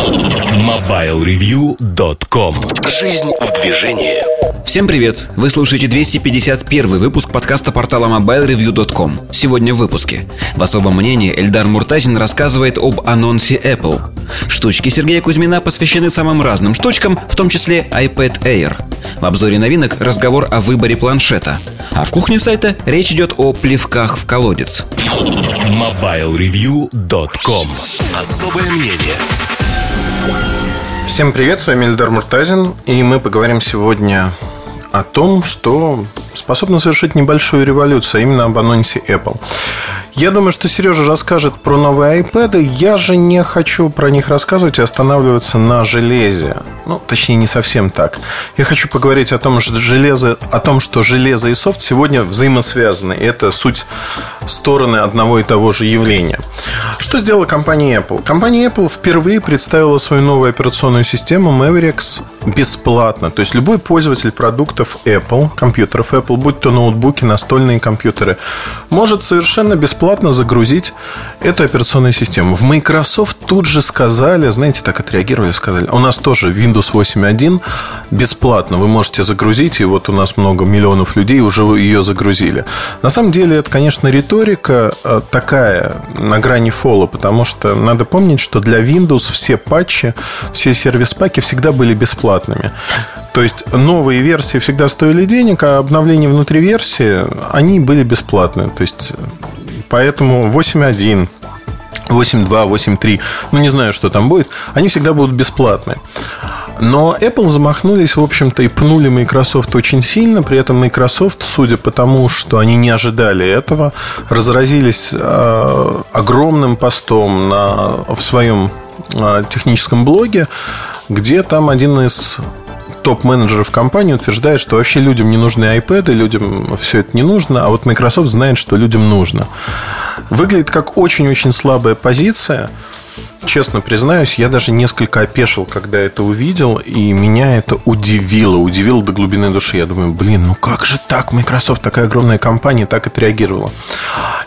MobileReview.com Жизнь в движении. Всем привет! Вы слушаете 251 выпуск подкаста портала MobileReview.com Сегодня в выпуске. В особом мнении Эльдар Муртазин рассказывает об анонсе Apple. Штучки Сергея Кузьмина посвящены самым разным штучкам, в том числе iPad Air. В обзоре новинок разговор о выборе планшета. А в кухне сайта речь идет о плевках в колодец. MobileReview.com Особое мнение Всем привет, с вами Эльдар Муртазин, и мы поговорим сегодня о том, что способно совершить небольшую революцию, а именно об анонсе Apple. Я думаю, что Сережа расскажет про новые iPad. Я же не хочу про них рассказывать и останавливаться на железе. Ну, точнее, не совсем так. Я хочу поговорить о том, что железо, о том, что железо и софт сегодня взаимосвязаны. Это суть стороны одного и того же явления. Что сделала компания Apple? Компания Apple впервые представила свою новую операционную систему Mavericks бесплатно. То есть любой пользователь продуктов Apple, компьютеров Apple, будь то ноутбуки, настольные компьютеры, может совершенно бесплатно бесплатно загрузить эту операционную систему. В Microsoft тут же сказали, знаете, так отреагировали, сказали, у нас тоже Windows 8.1 бесплатно, вы можете загрузить, и вот у нас много миллионов людей уже ее загрузили. На самом деле, это, конечно, риторика э, такая, на грани фола, потому что надо помнить, что для Windows все патчи, все сервис-паки всегда были бесплатными. То есть новые версии всегда стоили денег, а обновления внутри версии, они были бесплатные. То есть Поэтому 8.1 8.2, 8.3, ну не знаю, что там будет, они всегда будут бесплатны. Но Apple замахнулись, в общем-то, и пнули Microsoft очень сильно. При этом Microsoft, судя по тому, что они не ожидали этого, разразились э, огромным постом на, в своем э, техническом блоге, где там один из топ-менеджеров компании утверждает, что вообще людям не нужны iPad, людям все это не нужно, а вот Microsoft знает, что людям нужно. Выглядит как очень-очень слабая позиция. Честно признаюсь, я даже несколько опешил, когда это увидел, и меня это удивило, удивило до глубины души. Я думаю, блин, ну как же так? Microsoft такая огромная компания так отреагировала.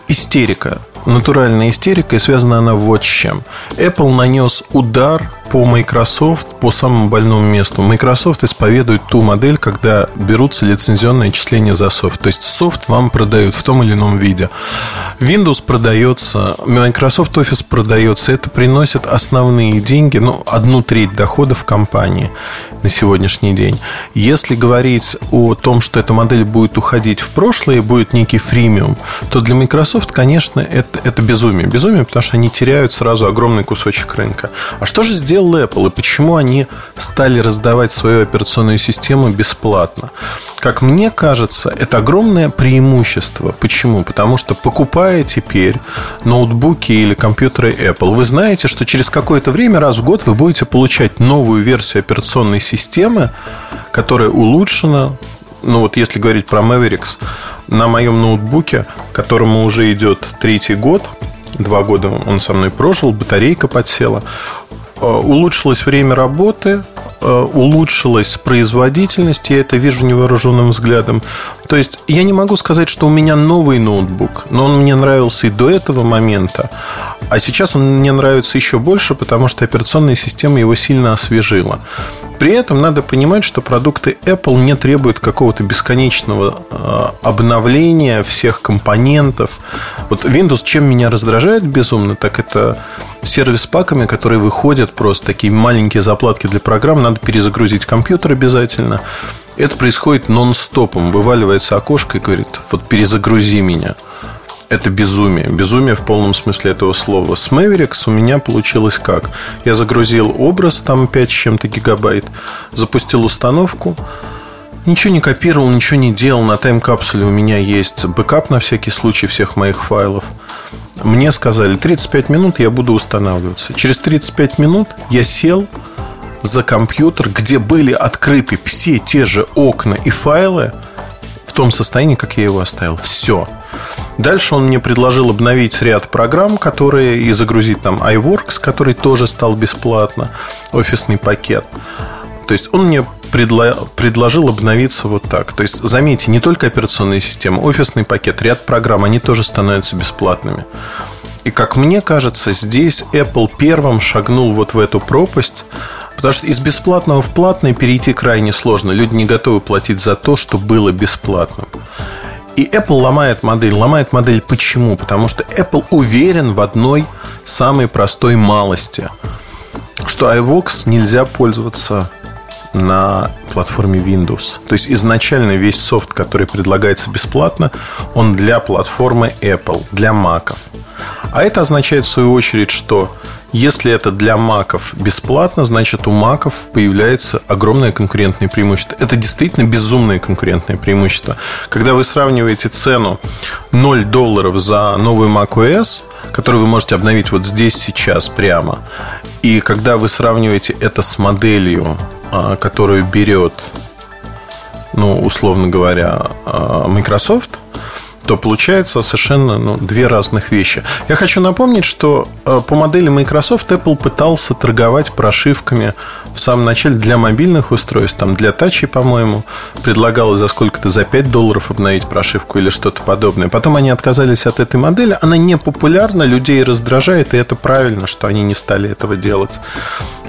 Истерика натуральная истерика, и связана она вот с чем. Apple нанес удар по Microsoft по самому больному месту. Microsoft исповедует ту модель, когда берутся лицензионные отчисления за софт. То есть софт вам продают в том или ином виде. Windows продается, Microsoft Office продается. Это приносит основные деньги, ну, одну треть доходов компании на сегодняшний день. Если говорить о том, что эта модель будет уходить в прошлое будет некий фримиум, то для Microsoft, конечно, это, это безумие. Безумие, потому что они теряют сразу огромный кусочек рынка. А что же сделал Apple и почему они стали раздавать свою операционную систему бесплатно? Как мне кажется, это огромное преимущество. Почему? Потому что покупая теперь ноутбуки или компьютеры Apple, вы знаете, что через какое-то время, раз в год, вы будете получать новую версию операционной системы, которая улучшена, ну вот если говорить про Mavericks, на моем ноутбуке, которому уже идет третий год, два года он со мной прожил, батарейка подсела, улучшилось время работы, Э, улучшилась производительность, я это вижу невооруженным взглядом. То есть я не могу сказать, что у меня новый ноутбук, но он мне нравился и до этого момента, а сейчас он мне нравится еще больше, потому что операционная система его сильно освежила. При этом надо понимать, что продукты Apple не требуют какого-то бесконечного э, обновления всех компонентов. Вот Windows чем меня раздражает безумно, так это сервис-паками, которые выходят просто такие маленькие заплатки для программ. Надо перезагрузить компьютер обязательно. Это происходит нон-стопом. Вываливается окошко и говорит, вот перезагрузи меня это безумие. Безумие в полном смысле этого слова. С Mavericks у меня получилось как? Я загрузил образ, там 5 с чем-то гигабайт, запустил установку, Ничего не копировал, ничего не делал. На тайм-капсуле у меня есть бэкап на всякий случай всех моих файлов. Мне сказали, 35 минут я буду устанавливаться. Через 35 минут я сел за компьютер, где были открыты все те же окна и файлы в том состоянии, как я его оставил. Все. Дальше он мне предложил обновить ряд программ, которые и загрузить там iWorks, который тоже стал бесплатно, офисный пакет. То есть он мне предло... предложил обновиться вот так. То есть, заметьте, не только операционная система, офисный пакет, ряд программ, они тоже становятся бесплатными. И как мне кажется, здесь Apple первым шагнул вот в эту пропасть, потому что из бесплатного в платное перейти крайне сложно. Люди не готовы платить за то, что было бесплатным. И Apple ломает модель. Ломает модель почему? Потому что Apple уверен в одной самой простой малости, что iVox нельзя пользоваться на платформе Windows. То есть изначально весь софт, который предлагается бесплатно, он для платформы Apple, для маков. А это означает в свою очередь, что если это для маков бесплатно, значит у маков появляется огромное конкурентное преимущество. Это действительно безумное конкурентное преимущество. Когда вы сравниваете цену 0 долларов за новый macOS, который вы можете обновить вот здесь сейчас прямо, и когда вы сравниваете это с моделью, которую берет, ну, условно говоря, а, Microsoft, то получается совершенно ну, две разных вещи. Я хочу напомнить, что э, по модели Microsoft Apple пытался торговать прошивками в самом начале для мобильных устройств, там для тачей, по-моему, предлагалось за сколько-то, за 5 долларов обновить прошивку или что-то подобное. Потом они отказались от этой модели. Она не популярна, людей раздражает, и это правильно, что они не стали этого делать.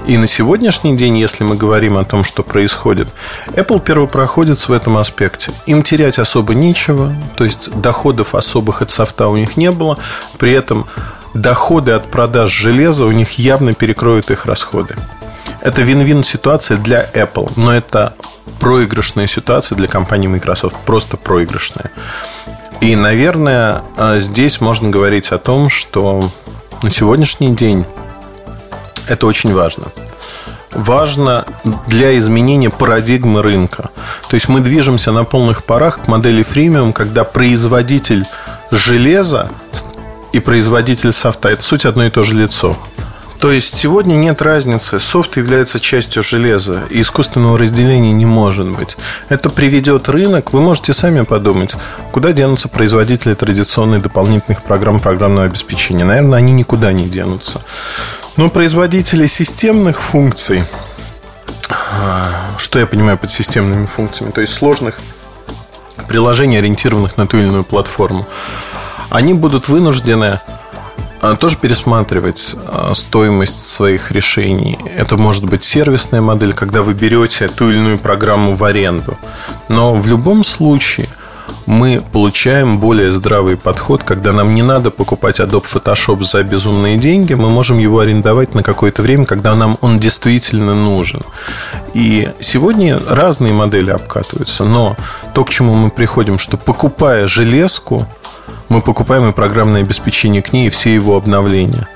И на сегодняшний день, если мы говорим о том, что происходит, Apple первопроходец в этом аспекте. Им терять особо нечего, то есть доходов особых от софта у них не было, при этом доходы от продаж железа у них явно перекроют их расходы. Это вин-вин ситуация для Apple, но это проигрышная ситуация для компании Microsoft, просто проигрышная. И, наверное, здесь можно говорить о том, что на сегодняшний день это очень важно. Важно для изменения парадигмы рынка. То есть мы движемся на полных парах к модели фримиум, когда производитель железа и производитель софта – это суть одно и то же лицо. То есть сегодня нет разницы. Софт является частью железа, и искусственного разделения не может быть. Это приведет рынок. Вы можете сами подумать, куда денутся производители традиционных дополнительных программ программного обеспечения. Наверное, они никуда не денутся. Но производители системных функций, что я понимаю под системными функциями, то есть сложных приложений, ориентированных на ту или иную платформу, они будут вынуждены тоже пересматривать а, стоимость своих решений. Это может быть сервисная модель, когда вы берете ту или иную программу в аренду. Но в любом случае мы получаем более здравый подход, когда нам не надо покупать Adobe Photoshop за безумные деньги, мы можем его арендовать на какое-то время, когда нам он действительно нужен. И сегодня разные модели обкатываются, но то, к чему мы приходим, что покупая железку, мы покупаем и программное обеспечение к ней, и все его обновления.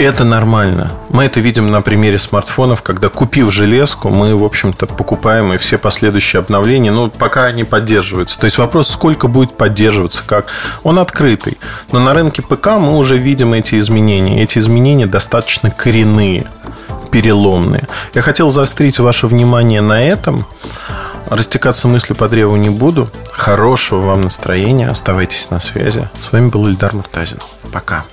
Это нормально. Мы это видим на примере смартфонов, когда купив железку, мы, в общем-то, покупаем и все последующие обновления, ну, пока они поддерживаются. То есть вопрос, сколько будет поддерживаться, как. Он открытый. Но на рынке ПК мы уже видим эти изменения. Эти изменения достаточно коренные, переломные. Я хотел заострить ваше внимание на этом. Растекаться мыслью по древу не буду. Хорошего вам настроения. Оставайтесь на связи. С вами был Ильдар Муртазин. Пока.